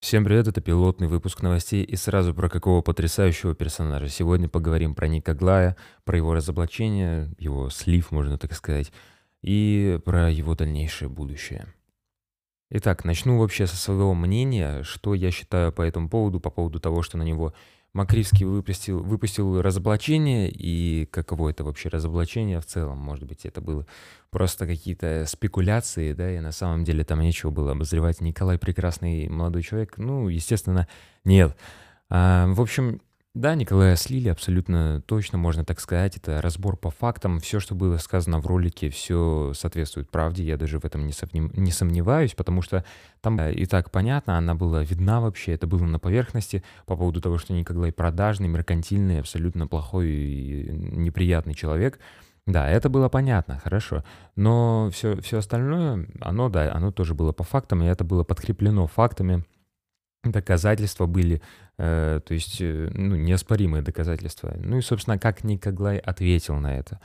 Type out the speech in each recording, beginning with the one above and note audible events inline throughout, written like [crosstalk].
Всем привет, это пилотный выпуск новостей и сразу про какого потрясающего персонажа. Сегодня поговорим про Ника Глая, про его разоблачение, его слив, можно так сказать, и про его дальнейшее будущее. Итак, начну вообще со своего мнения, что я считаю по этому поводу, по поводу того, что на него Макривский выпустил, выпустил разоблачение, и каково это вообще разоблачение в целом, может быть, это было просто какие-то спекуляции, да, и на самом деле там нечего было обозревать. Николай прекрасный молодой человек, ну, естественно, нет. А, в общем, да, Николая слили, абсолютно точно, можно так сказать. Это разбор по фактам. Все, что было сказано в ролике, все соответствует правде. Я даже в этом не, совним, не сомневаюсь, потому что там и так понятно, она была видна вообще, это было на поверхности по поводу того, что Николай продажный, меркантильный, абсолютно плохой и неприятный человек. Да, это было понятно, хорошо. Но все, все остальное, оно, да, оно тоже было по фактам, и это было подкреплено фактами, доказательства были, э, то есть, э, ну, неоспоримые доказательства. Ну и, собственно, как Никоглай ответил на это.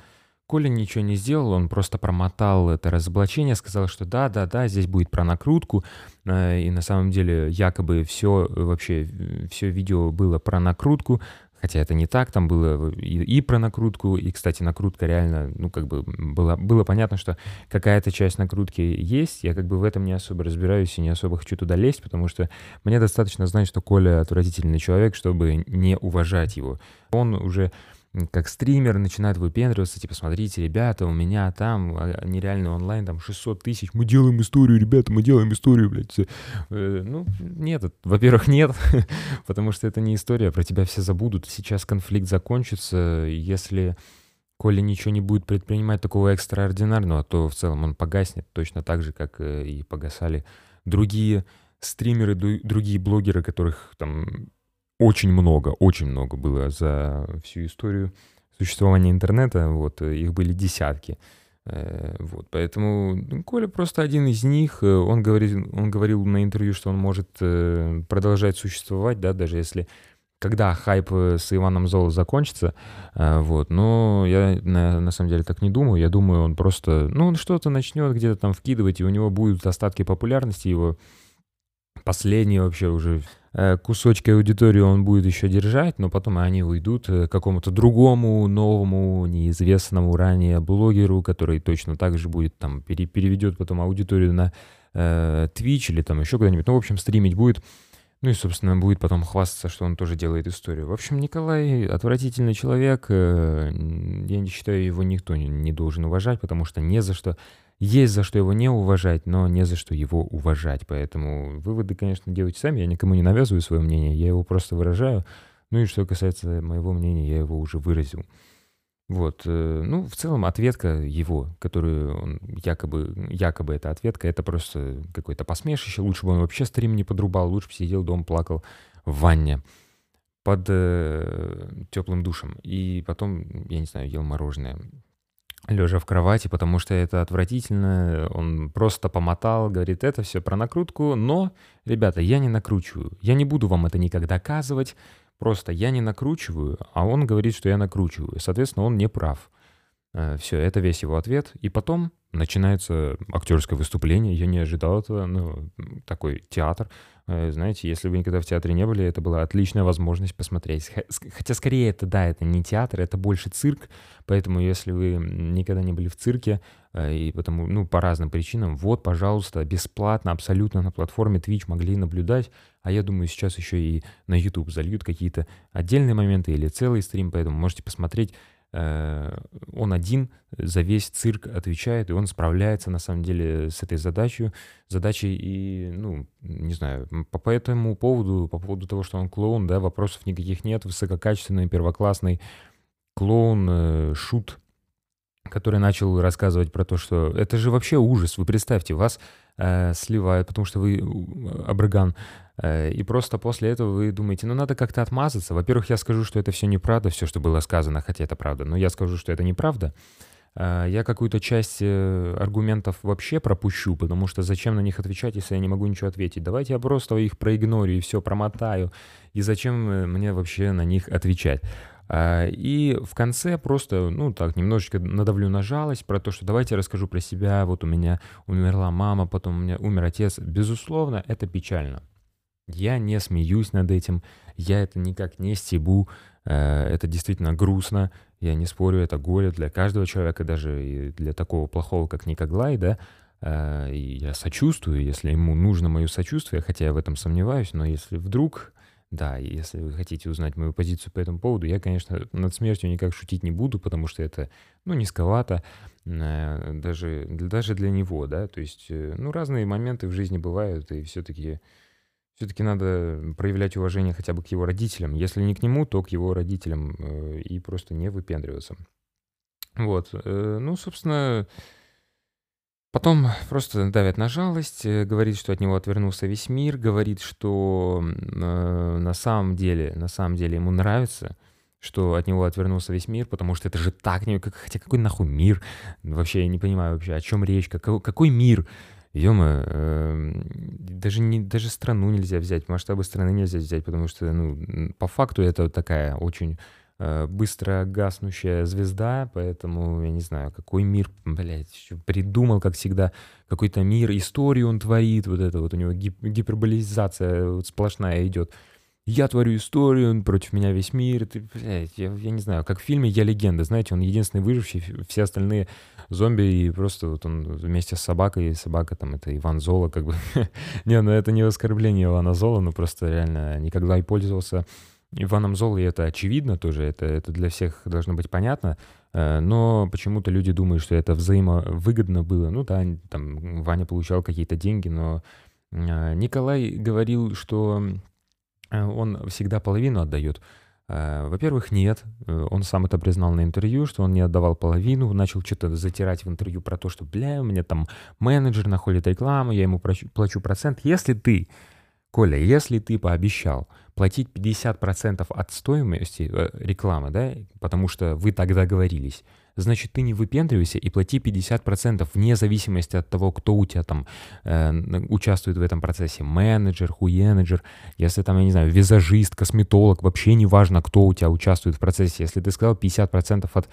Коля ничего не сделал, он просто промотал это разоблачение, сказал, что да, да, да, здесь будет про накрутку, э, и на самом деле якобы все вообще, все видео было про накрутку, Хотя это не так, там было и, и про накрутку, и, кстати, накрутка реально, ну, как бы было, было понятно, что какая-то часть накрутки есть, я как бы в этом не особо разбираюсь и не особо хочу туда лезть, потому что мне достаточно знать, что Коля отвратительный человек, чтобы не уважать его. Он уже как стример начинает выпендриваться, типа, смотрите, ребята, у меня там а, нереальный онлайн, там 600 тысяч, мы делаем историю, ребята, мы делаем историю, блядь. Э, ну, нет, во-первых, [laughs] нет, потому что это не история, про тебя все забудут. Сейчас конфликт закончится, если Коля ничего не будет предпринимать такого экстраординарного, то в целом он погаснет точно так же, как э, и погасали другие стримеры, другие блогеры, которых там очень много, очень много было за всю историю существования интернета, вот, э, их были десятки. Э, вот, поэтому ну, Коля просто один из них. Э, он говорил, он говорил на интервью, что он может продолжать существовать, да, даже если когда хайп с Иваном Золо закончится, вот, но я на, на самом деле так не думаю, я думаю, он просто, ну, он что-то начнет где-то там вкидывать, и у него будут остатки популярности, его последние вообще уже Э, кусочки аудитории он будет еще держать, но потом они уйдут э, к какому-то другому, новому, неизвестному ранее блогеру, который точно так же будет там, пере переведет потом аудиторию на э, Twitch или там еще куда-нибудь. Ну, в общем, стримить будет. Ну и, собственно, будет потом хвастаться, что он тоже делает историю. В общем, Николай отвратительный человек. Э, я не считаю, его никто не, не должен уважать, потому что не за что есть за что его не уважать, но не за что его уважать. Поэтому выводы, конечно, делайте сами. Я никому не навязываю свое мнение, я его просто выражаю. Ну и что касается моего мнения, я его уже выразил. Вот, э, ну, в целом ответка его, которую он якобы, якобы это ответка, это просто какое-то посмешище. Лучше бы он вообще стрим не подрубал, лучше бы сидел дома, плакал в ванне под э, теплым душем. И потом, я не знаю, ел мороженое лежа в кровати, потому что это отвратительно. Он просто помотал, говорит, это все про накрутку, но, ребята, я не накручиваю. Я не буду вам это никогда доказывать, просто я не накручиваю, а он говорит, что я накручиваю. Соответственно, он не прав. Э, все, это весь его ответ. И потом начинается актерское выступление. Я не ожидал этого. Ну, такой театр. Э, знаете, если вы никогда в театре не были, это была отличная возможность посмотреть. Хотя скорее это, да, это не театр, это больше цирк. Поэтому если вы никогда не были в цирке, э, и потому, ну, по разным причинам, вот, пожалуйста, бесплатно, абсолютно на платформе Twitch могли наблюдать. А я думаю, сейчас еще и на YouTube зальют какие-то отдельные моменты или целый стрим, поэтому можете посмотреть он один за весь цирк отвечает, и он справляется на самом деле с этой задачей, задачей. И, ну, не знаю, по, по этому поводу, по поводу того, что он клоун, да, вопросов никаких нет, высококачественный, первоклассный клоун, э, шут, который начал рассказывать про то, что это же вообще ужас, вы представьте, вас э, сливают, потому что вы абраган, Э, и просто после этого вы думаете, ну надо как-то отмазаться. Во-первых, я скажу, что это все неправда, все, что было сказано, хотя это правда, но я скажу, что это неправда. Э, я какую-то часть э, аргументов вообще пропущу, потому что зачем на них отвечать, если я не могу ничего ответить? Давайте я просто их проигнорю и все промотаю. И зачем мне вообще на них отвечать? И в конце просто, ну так, немножечко надавлю на жалость про то, что давайте расскажу про себя. Вот у меня умерла мама, потом у меня умер отец. Безусловно, это печально. Я не смеюсь над этим, я это никак не стебу, э, это действительно грустно, я не спорю, это горе для каждого человека, даже для такого плохого, как Никоглай, да, э, я сочувствую, если ему нужно мое сочувствие, хотя я в этом сомневаюсь, но если вдруг, да, если вы хотите узнать мою позицию по этому поводу, я, конечно, над смертью никак шутить не буду, потому что это, ну, низковато, э, даже, даже для него, да, то есть, ну, разные моменты в жизни бывают, и все-таки все-таки надо проявлять уважение хотя бы к его родителям. Если не к нему, то к его родителям э, и просто не выпендриваться. Вот. Э, ну, собственно, потом просто давят на жалость, э, говорит, что от него отвернулся весь мир, говорит, что на самом деле, на самом деле ему нравится, что от него отвернулся весь мир, потому что это же так, хотя какой нахуй мир? Вообще я не понимаю вообще, о чем речь, какой, какой мир? Ё-моё, эм, даже, не, даже страну нельзя взять, масштабы страны нельзя взять, потому что, ну, по факту это такая очень э, быстро гаснущая звезда, поэтому, я не знаю, какой мир, блядь, придумал, как всегда, какой-то мир, историю он творит, вот это вот у него гип- гиперболизация вот сплошная идет я творю историю, против меня весь мир. Ты, блядь, я, я не знаю, как в фильме «Я легенда», знаете, он единственный выживший, все остальные зомби, и просто вот он вместе с собакой, и собака там, это Иван Зола, как бы. [laughs] не, ну это не оскорбление Ивана Зола, но просто реально никогда и пользовался Иваном Золой, это очевидно тоже, это, это для всех должно быть понятно, э, но почему-то люди думают, что это взаимовыгодно было. Ну да, там Ваня получал какие-то деньги, но э, Николай говорил, что Э, он всегда половину отдает. Во-первых, нет. Он сам это признал на интервью, что он не отдавал половину, начал что-то затирать в интервью про то, что, бля, у меня там менеджер находит рекламу, я ему плачу процент. Если ты, Коля, если ты пообещал платить 50% от стоимости рекламы, да, потому что вы тогда договорились, значит, ты не выпендривайся и плати 50% вне зависимости от того, кто у тебя там э, участвует в этом процессе. Менеджер, хуенеджер, если там, я не знаю, визажист, косметолог, вообще не важно, кто у тебя участвует в процессе. Если ты сказал 50% от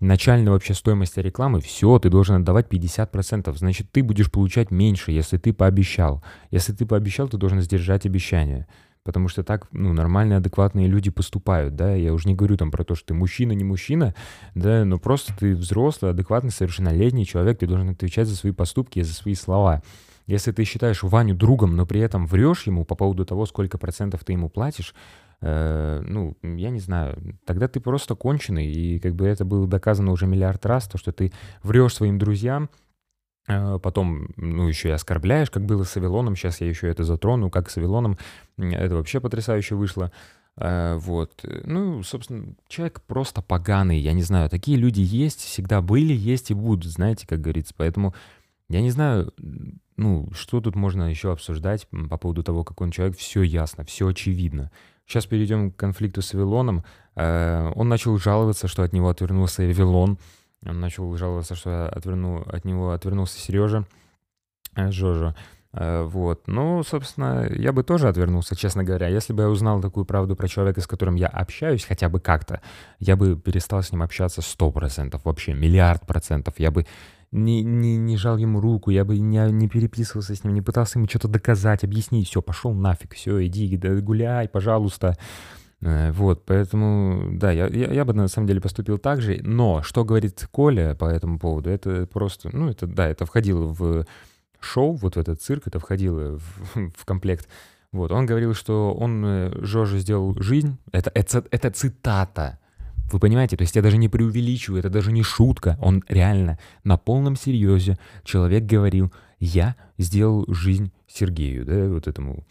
начальной вообще стоимости рекламы, все, ты должен отдавать 50%. Значит, ты будешь получать меньше, если ты пообещал. Если ты пообещал, ты должен сдержать обещание. Потому что так, ну, нормальные, адекватные люди поступают, да, я уже не говорю там про то, что ты мужчина, не мужчина, да, но просто ты взрослый, адекватный, совершеннолетний человек, ты должен отвечать за свои поступки и за свои слова. Если ты считаешь Ваню другом, но при этом врешь ему по поводу того, сколько процентов ты ему платишь, э, ну, я не знаю, тогда ты просто конченый, и как бы это было доказано уже миллиард раз, то, что ты врешь своим друзьям, потом, ну, еще и оскорбляешь, как было с Авилоном. Сейчас я еще это затрону, как с Авилоном. Это вообще потрясающе вышло. А, вот. Ну, собственно, человек просто поганый. Я не знаю, такие люди есть, всегда были, есть и будут, знаете, как говорится. Поэтому я не знаю, ну, что тут можно еще обсуждать по поводу того, какой он человек. Все ясно, все очевидно. Сейчас перейдем к конфликту с Авилоном. А, он начал жаловаться, что от него отвернулся Авилон. Он начал жаловаться, что отверну, от него отвернулся Сережа, э, Жожа. Э, вот. Ну, собственно, я бы тоже отвернулся, честно говоря. Если бы я узнал такую правду про человека, с которым я общаюсь хотя бы как-то, я бы перестал с ним общаться сто процентов, вообще миллиард процентов. Я бы не, не, не жал ему руку, я бы не, не переписывался с ним, не пытался ему что-то доказать, объяснить. Все, пошел нафиг, все, иди, гуляй, пожалуйста. Э, вот, поэтому, да, я, я, я бы на самом деле поступил так же, но что говорит Коля по этому поводу, это просто, ну, это, да, это входило в шоу, вот в этот цирк, это входило в, [laughs] в комплект. Вот, он говорил, что он э, Жорже сделал жизнь, это, это, это цитата, вы понимаете, то есть я даже не преувеличиваю, это даже не шутка, он реально на полном серьезе человек говорил, я сделал жизнь Сергею, да, вот этому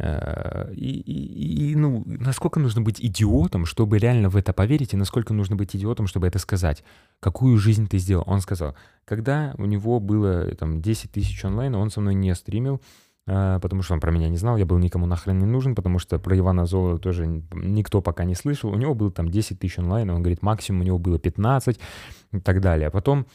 и, и, и, ну, насколько нужно быть идиотом, чтобы реально в это поверить, и насколько нужно быть идиотом, чтобы это сказать. Какую жизнь ты сделал? Он сказал, когда у него было там 10 тысяч онлайн, он со мной не стримил, э, потому что он про меня не знал, я был никому нахрен не нужен, потому что про Ивана Зола тоже никто пока не слышал. У него было там 10 тысяч онлайн, он говорит, максимум у него было 15 и так далее. А потом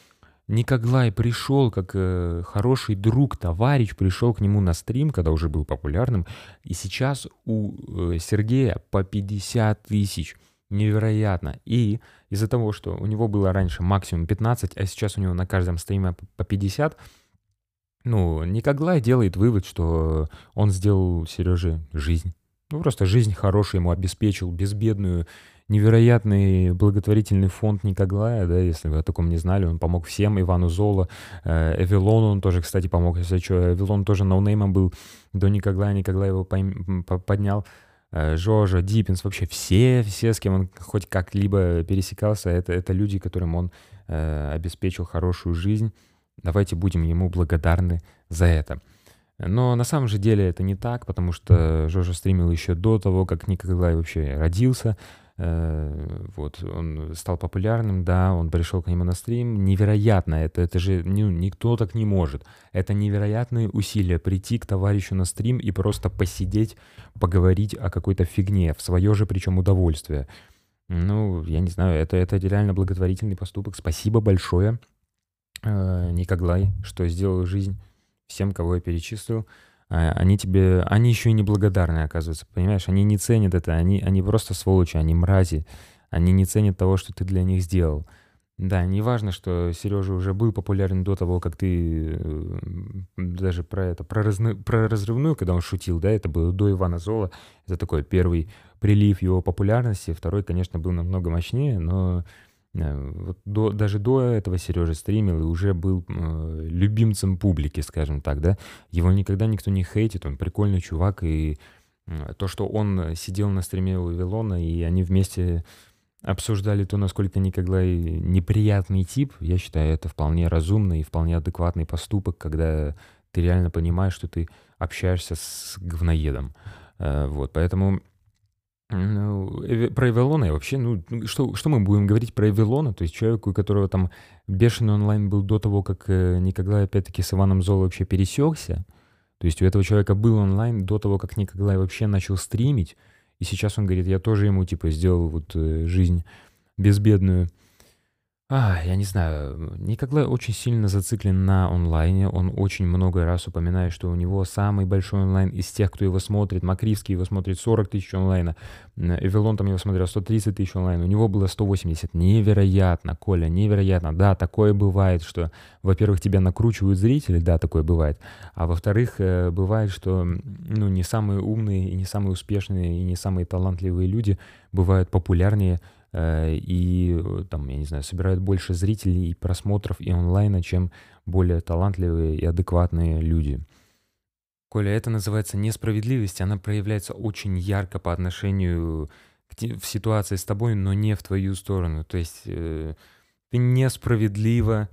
Никоглай пришел как э, хороший друг, товарищ, пришел к нему на стрим, когда уже был популярным, и сейчас у э, Сергея по 50 тысяч. Невероятно. И из-за того, что у него было раньше максимум 15, а сейчас у него на каждом стриме по 50, ну, Никоглай делает вывод, что он сделал Сереже жизнь. Ну, просто жизнь хорошую ему обеспечил, безбедную, невероятный благотворительный фонд Никоглая, да, если вы о таком не знали, он помог всем, Ивану Золо, э, Эвилону он тоже, кстати, помог, если что, Эвилон тоже ноунеймом был до Никоглая, Никоглай его поднял, э, Жожа, Диппинс, вообще все, все, с кем он хоть как-либо пересекался, это, это люди, которым он э, обеспечил хорошую жизнь. Давайте будем ему благодарны за это. Но на самом же деле это не так, потому что Жожа стримил еще до того, как Николай вообще родился. Э, вот, он стал популярным, да, он пришел к нему на стрим. Невероятно, это, это же ну, никто так не может. Это невероятные усилия прийти к товарищу на стрим и просто посидеть, поговорить о какой-то фигне, в свое же причем удовольствие. Ну, я не знаю, это, это реально благотворительный поступок. Спасибо большое, э, Никоглай, что сделал жизнь всем, кого я перечислил. А, они тебе, они еще и неблагодарны, оказывается, понимаешь? Они не ценят это, они, они просто сволочи, они мрази, они не ценят того, что ты для них сделал. Да, не важно, что Сережа уже был популярен до того, как ты э, даже про это, про, разны, про разрывную, когда он шутил, да, это было до Ивана Зола, это такой первый прилив его популярности, второй, конечно, был намного мощнее, но вот до, даже до этого Сережа стримил и уже был э, любимцем публики, скажем так, да. Его никогда никто не хейтит, он прикольный чувак, и э, то, что он сидел на стриме у Вилона, и они вместе обсуждали то, насколько никогда неприятный тип, я считаю, это вполне разумный и вполне адекватный поступок, когда ты реально понимаешь, что ты общаешься с говноедом. Э, вот, поэтому ну, про Эвелона вообще, ну, что, что мы будем говорить про Эвелона? То есть человеку, у которого там бешеный онлайн был до того, как э, никогда, опять-таки, с Иваном Золо вообще пересекся. То есть у этого человека был онлайн до того, как Николай вообще начал стримить. И сейчас он говорит, я тоже ему, типа, сделал вот э, жизнь безбедную. А, я не знаю, Николай очень сильно зациклен на онлайне, он очень много раз упоминает, что у него самый большой онлайн из тех, кто его смотрит, Макривский его смотрит 40 тысяч онлайна, Эвелон там его смотрел 130 тысяч онлайн, у него было 180, невероятно, Коля, невероятно, да, такое бывает, что, во-первых, тебя накручивают зрители, да, такое бывает, а во-вторых, э, бывает, что, ну, не самые умные и не самые успешные и не самые талантливые люди бывают популярнее, и э, там, я не знаю, собирают больше зрителей и просмотров и онлайна, чем более талантливые и адекватные люди. Коля, это называется несправедливость, она проявляется очень ярко по отношению к в ситуации с тобой, но не в твою сторону. То есть э, ты несправедливо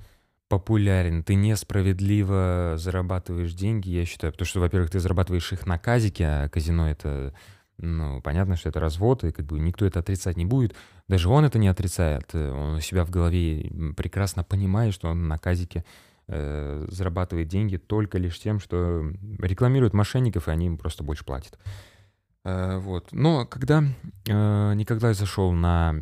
популярен, ты несправедливо зарабатываешь деньги, я считаю, потому что, во-первых, ты зарабатываешь их на казике, а казино это ну, понятно, что это развод, и как бы никто это отрицать не будет. Даже он это не отрицает. Э, он у себя в голове прекрасно понимает, что он на казике э, зарабатывает деньги только лишь тем, что рекламирует мошенников, и они им просто больше платят. Э, вот. Но когда э, Николай зашел на,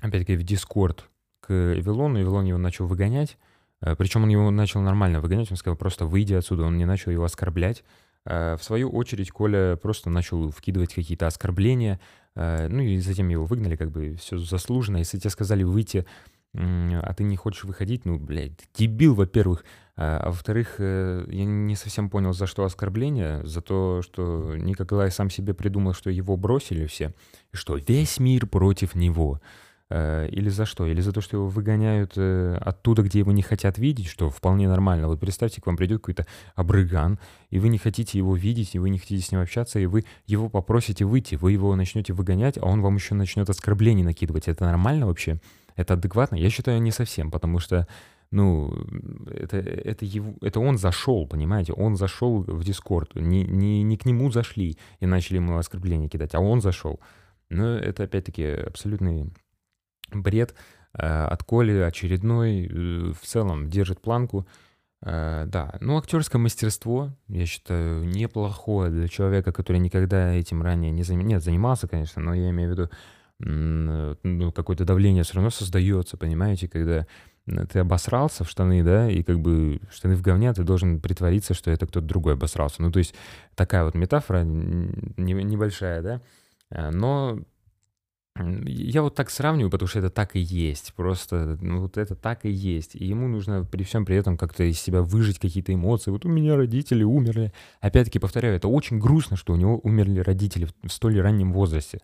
опять-таки, в Дискорд к Эвилону, Эвилон его начал выгонять, э, причем он его начал нормально выгонять, он сказал, просто выйди отсюда, он не начал его оскорблять, в свою очередь Коля просто начал вкидывать какие-то оскорбления, э, ну и затем его выгнали, как бы все заслуженно. Если тебе сказали выйти, а ты не хочешь выходить, ну, блядь, дебил, во-первых. А, а во-вторых, э, я не совсем понял, за что оскорбление, за то, что Николай сам себе придумал, что его бросили все, и что весь мир против него. Э, или за что? Или за то, что его выгоняют э, оттуда, где его не хотят видеть, что вполне нормально. Вот представьте, к вам придет какой-то обрыган, и вы не хотите его видеть, и вы не хотите с ним общаться, и вы его попросите выйти, вы его начнете выгонять, а он вам еще начнет оскорблений накидывать. Это нормально вообще? Это адекватно? Я считаю, не совсем, потому что ну, это, это, его, это он зашел, понимаете, он зашел в Дискорд, не, не, не к нему зашли и начали ему оскорбления кидать, а он зашел. Но это, опять-таки, абсолютный бред э, от Коли очередной, э, в целом держит планку. Э, да, ну актерское мастерство, я считаю, неплохое для человека, который никогда этим ранее не занимался. Нет, занимался, конечно, но я имею в виду, ну, какое-то давление все равно создается, понимаете, когда ты обосрался в штаны, да, и как бы штаны в говне, ты должен притвориться, что это кто-то другой обосрался. Ну, то есть такая вот метафора небольшая, да, но Я вот так сравниваю, потому что это так и есть. Просто, ну, вот это так и есть. И ему нужно при всем при этом как-то из себя выжить какие-то эмоции. Вот у меня родители умерли. Опять-таки, повторяю, это очень грустно, что у него умерли родители в столь раннем возрасте.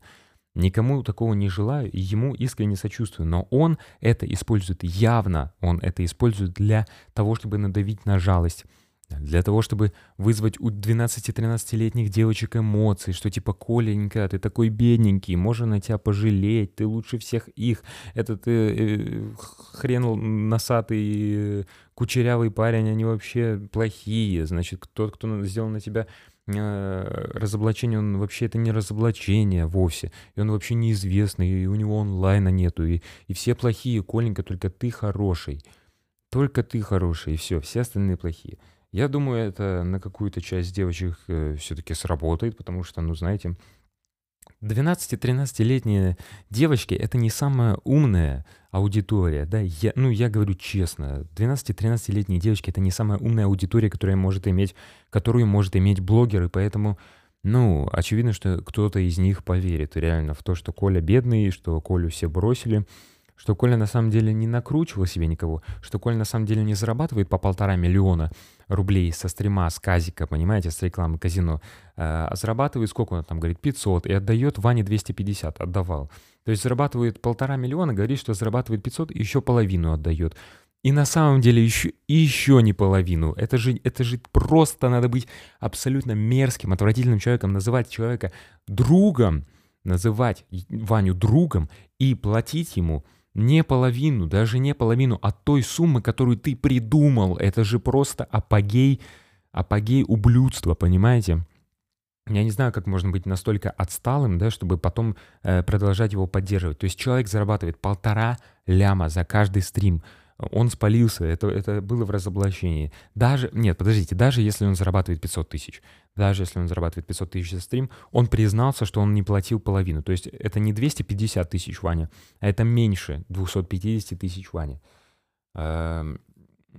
Никому такого не желаю, и ему искренне сочувствую. Но он это использует явно, он это использует для того, чтобы надавить на жалость для того, чтобы вызвать у 12-13-летних девочек эмоции, что типа, Коленька, ты такой бедненький, можно на тебя пожалеть, ты лучше всех их, этот э, э, хрен носатый, э, кучерявый парень, они вообще плохие, значит, тот, кто сделал на тебя э, разоблачение, он вообще это не разоблачение вовсе, и он вообще неизвестный, и у него онлайна нету, и, и все плохие, Коленька, только ты хороший, только ты хороший, и все, все остальные плохие. Я думаю, это на какую-то часть девочек э, все-таки сработает, потому что, ну, знаете, 12-13-летние девочки — это не самая умная аудитория, да, я, ну, я говорю честно, 12-13-летние девочки — это не самая умная аудитория, которая может иметь, которую может иметь блогер, и поэтому, ну, очевидно, что кто-то из них поверит реально в то, что Коля бедный, что Колю все бросили, что Коля на самом деле не накручивал себе никого, что Коля на самом деле не зарабатывает по полтора миллиона рублей со стрима, с казика, понимаете, с рекламы казино, а зарабатывает сколько он там говорит, 500, и отдает Ване 250, отдавал. То есть зарабатывает полтора миллиона, говорит, что зарабатывает 500, и еще половину отдает. И на самом деле еще, еще не половину. Это же, это же просто надо быть абсолютно мерзким, отвратительным человеком, называть человека другом, называть Ваню другом и платить ему – не половину, даже не половину от той суммы, которую ты придумал. Это же просто апогей, апогей ублюдства, понимаете? Я не знаю, как можно быть настолько отсталым, да, чтобы потом э, продолжать его поддерживать. То есть человек зарабатывает полтора ляма за каждый стрим он спалился, это, это было в разоблачении. Даже, нет, подождите, даже если он зарабатывает 500 тысяч, даже если он зарабатывает 500 тысяч за стрим, он признался, что он не платил половину. То есть это не 250 тысяч Ваня, а это меньше 250 тысяч Ваня. Эм,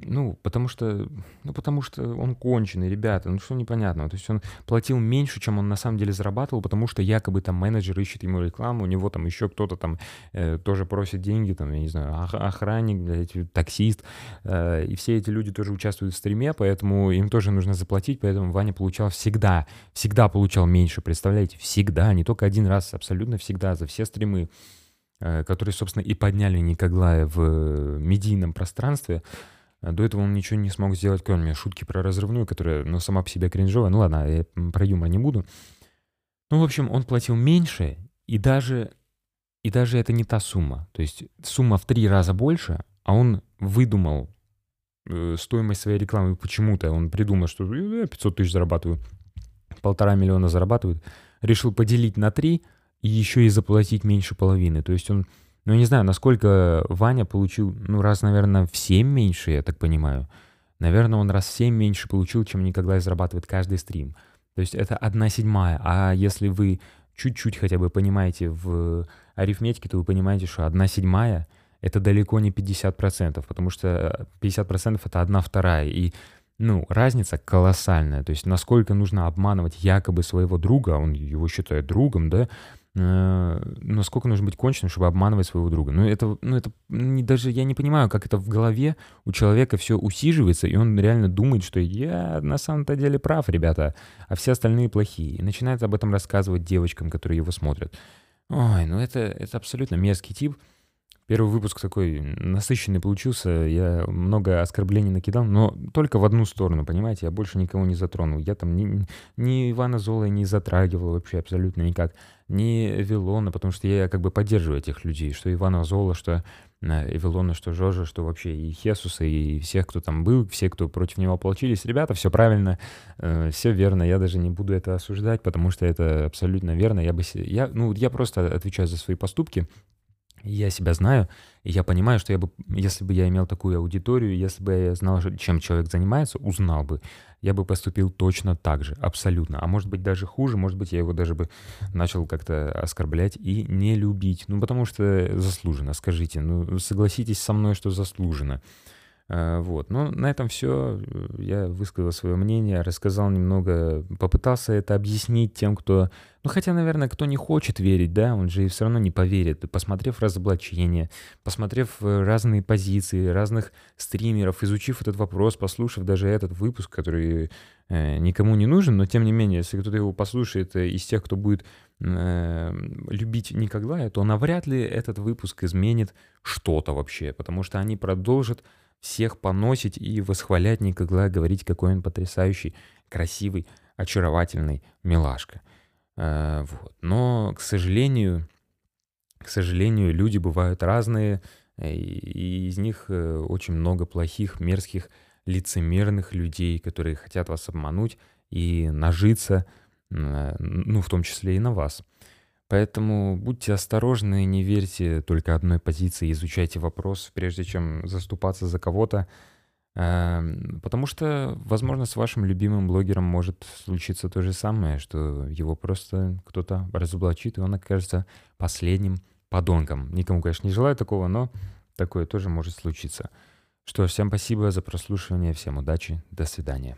ну, потому что, ну, потому что он конченый, ребята, ну, что непонятного. То есть он платил меньше, чем он на самом деле зарабатывал, потому что якобы там менеджер ищет ему рекламу, у него там еще кто-то там э, тоже просит деньги, там, я не знаю, охранник, блядь, таксист, э, и все эти люди тоже участвуют в стриме, поэтому им тоже нужно заплатить, поэтому Ваня получал всегда, всегда получал меньше, представляете, всегда, не только один раз, абсолютно всегда, за все стримы, э, которые, собственно, и подняли Никоглая в медийном пространстве, до этого он ничего не смог сделать, кроме шутки про разрывную, которая, ну, сама по себе кринжовая. Ну ладно, я про юмор не буду. Ну, в общем, он платил меньше, и даже, и даже это не та сумма. То есть сумма в три раза больше, а он выдумал э, стоимость своей рекламы почему-то. Он придумал, что я 500 тысяч зарабатываю, полтора миллиона зарабатывает. Решил поделить на три и еще и заплатить меньше половины. То есть он ну, не знаю, насколько Ваня получил, ну, раз, наверное, в 7 меньше, я так понимаю. Наверное, он раз в 7 меньше получил, чем никогда зарабатывает каждый стрим. То есть это одна седьмая. А если вы чуть-чуть хотя бы понимаете в арифметике, то вы понимаете, что одна седьмая — это далеко не 50%, потому что 50% — это одна вторая. И ну, разница колоссальная. То есть насколько нужно обманывать якобы своего друга, он его считает другом, да, Э, насколько нужно быть конченным, чтобы обманывать своего друга. Ну, это, ну, это не, даже я не понимаю, как это в голове у человека все усиживается, и он реально думает, что я на самом-то деле прав, ребята, а все остальные плохие. И начинает об этом рассказывать девочкам, которые его смотрят. Ой, ну это, это абсолютно мерзкий тип. Первый выпуск такой насыщенный получился, я много оскорблений накидал, но только в одну сторону, понимаете, я больше никого не затронул. Я там ни, ни Ивана Зола не затрагивал вообще абсолютно никак, ни Эвилона, потому что я как бы поддерживаю этих людей, что Ивана Зола, что э, Эвилона, что Жожа, что вообще и Хесуса, и всех, кто там был, все, кто против него ополчились. Ребята, все правильно, э, все верно, я даже не буду это осуждать, потому что это абсолютно верно. Я бы, я, ну, я просто отвечаю за свои поступки, я себя знаю, и я понимаю, что я бы, если бы я имел такую аудиторию, если бы я знал, чем человек занимается, узнал бы, я бы поступил точно так же, абсолютно. А может быть даже хуже, может быть я его даже бы начал как-то оскорблять и не любить. Ну потому что заслуженно, скажите, ну согласитесь со мной, что заслуженно. Э, вот. Ну, на этом все. Я высказал свое мнение, рассказал немного, попытался это объяснить тем, кто... Ну, хотя, наверное, кто не хочет верить, да, он же и все равно не поверит. Посмотрев разоблачение, посмотрев э, разные позиции разных стримеров, изучив этот вопрос, послушав даже этот выпуск, который э, никому не нужен, но тем не менее, если кто-то его послушает э, из тех, кто будет любить Никоглая, то навряд ли этот выпуск изменит что-то вообще, потому что они продолжат всех поносить и восхвалять Никогла, говорить, какой он потрясающий, красивый, очаровательный милашка. Э, вот. Но, к сожалению, к сожалению, люди бывают разные, э, и из них э, очень много плохих, мерзких, лицемерных людей, которые хотят вас обмануть и нажиться, ну, в том числе и на вас. Поэтому будьте осторожны, не верьте только одной позиции, изучайте вопрос, прежде чем заступаться за кого-то. Эм, потому что, возможно, с вашим любимым блогером может случиться то же самое, что его просто кто-то разоблачит, и он окажется последним подонком. Никому, конечно, не желаю такого, но такое тоже может случиться. Что, всем спасибо за прослушивание, всем удачи, до свидания.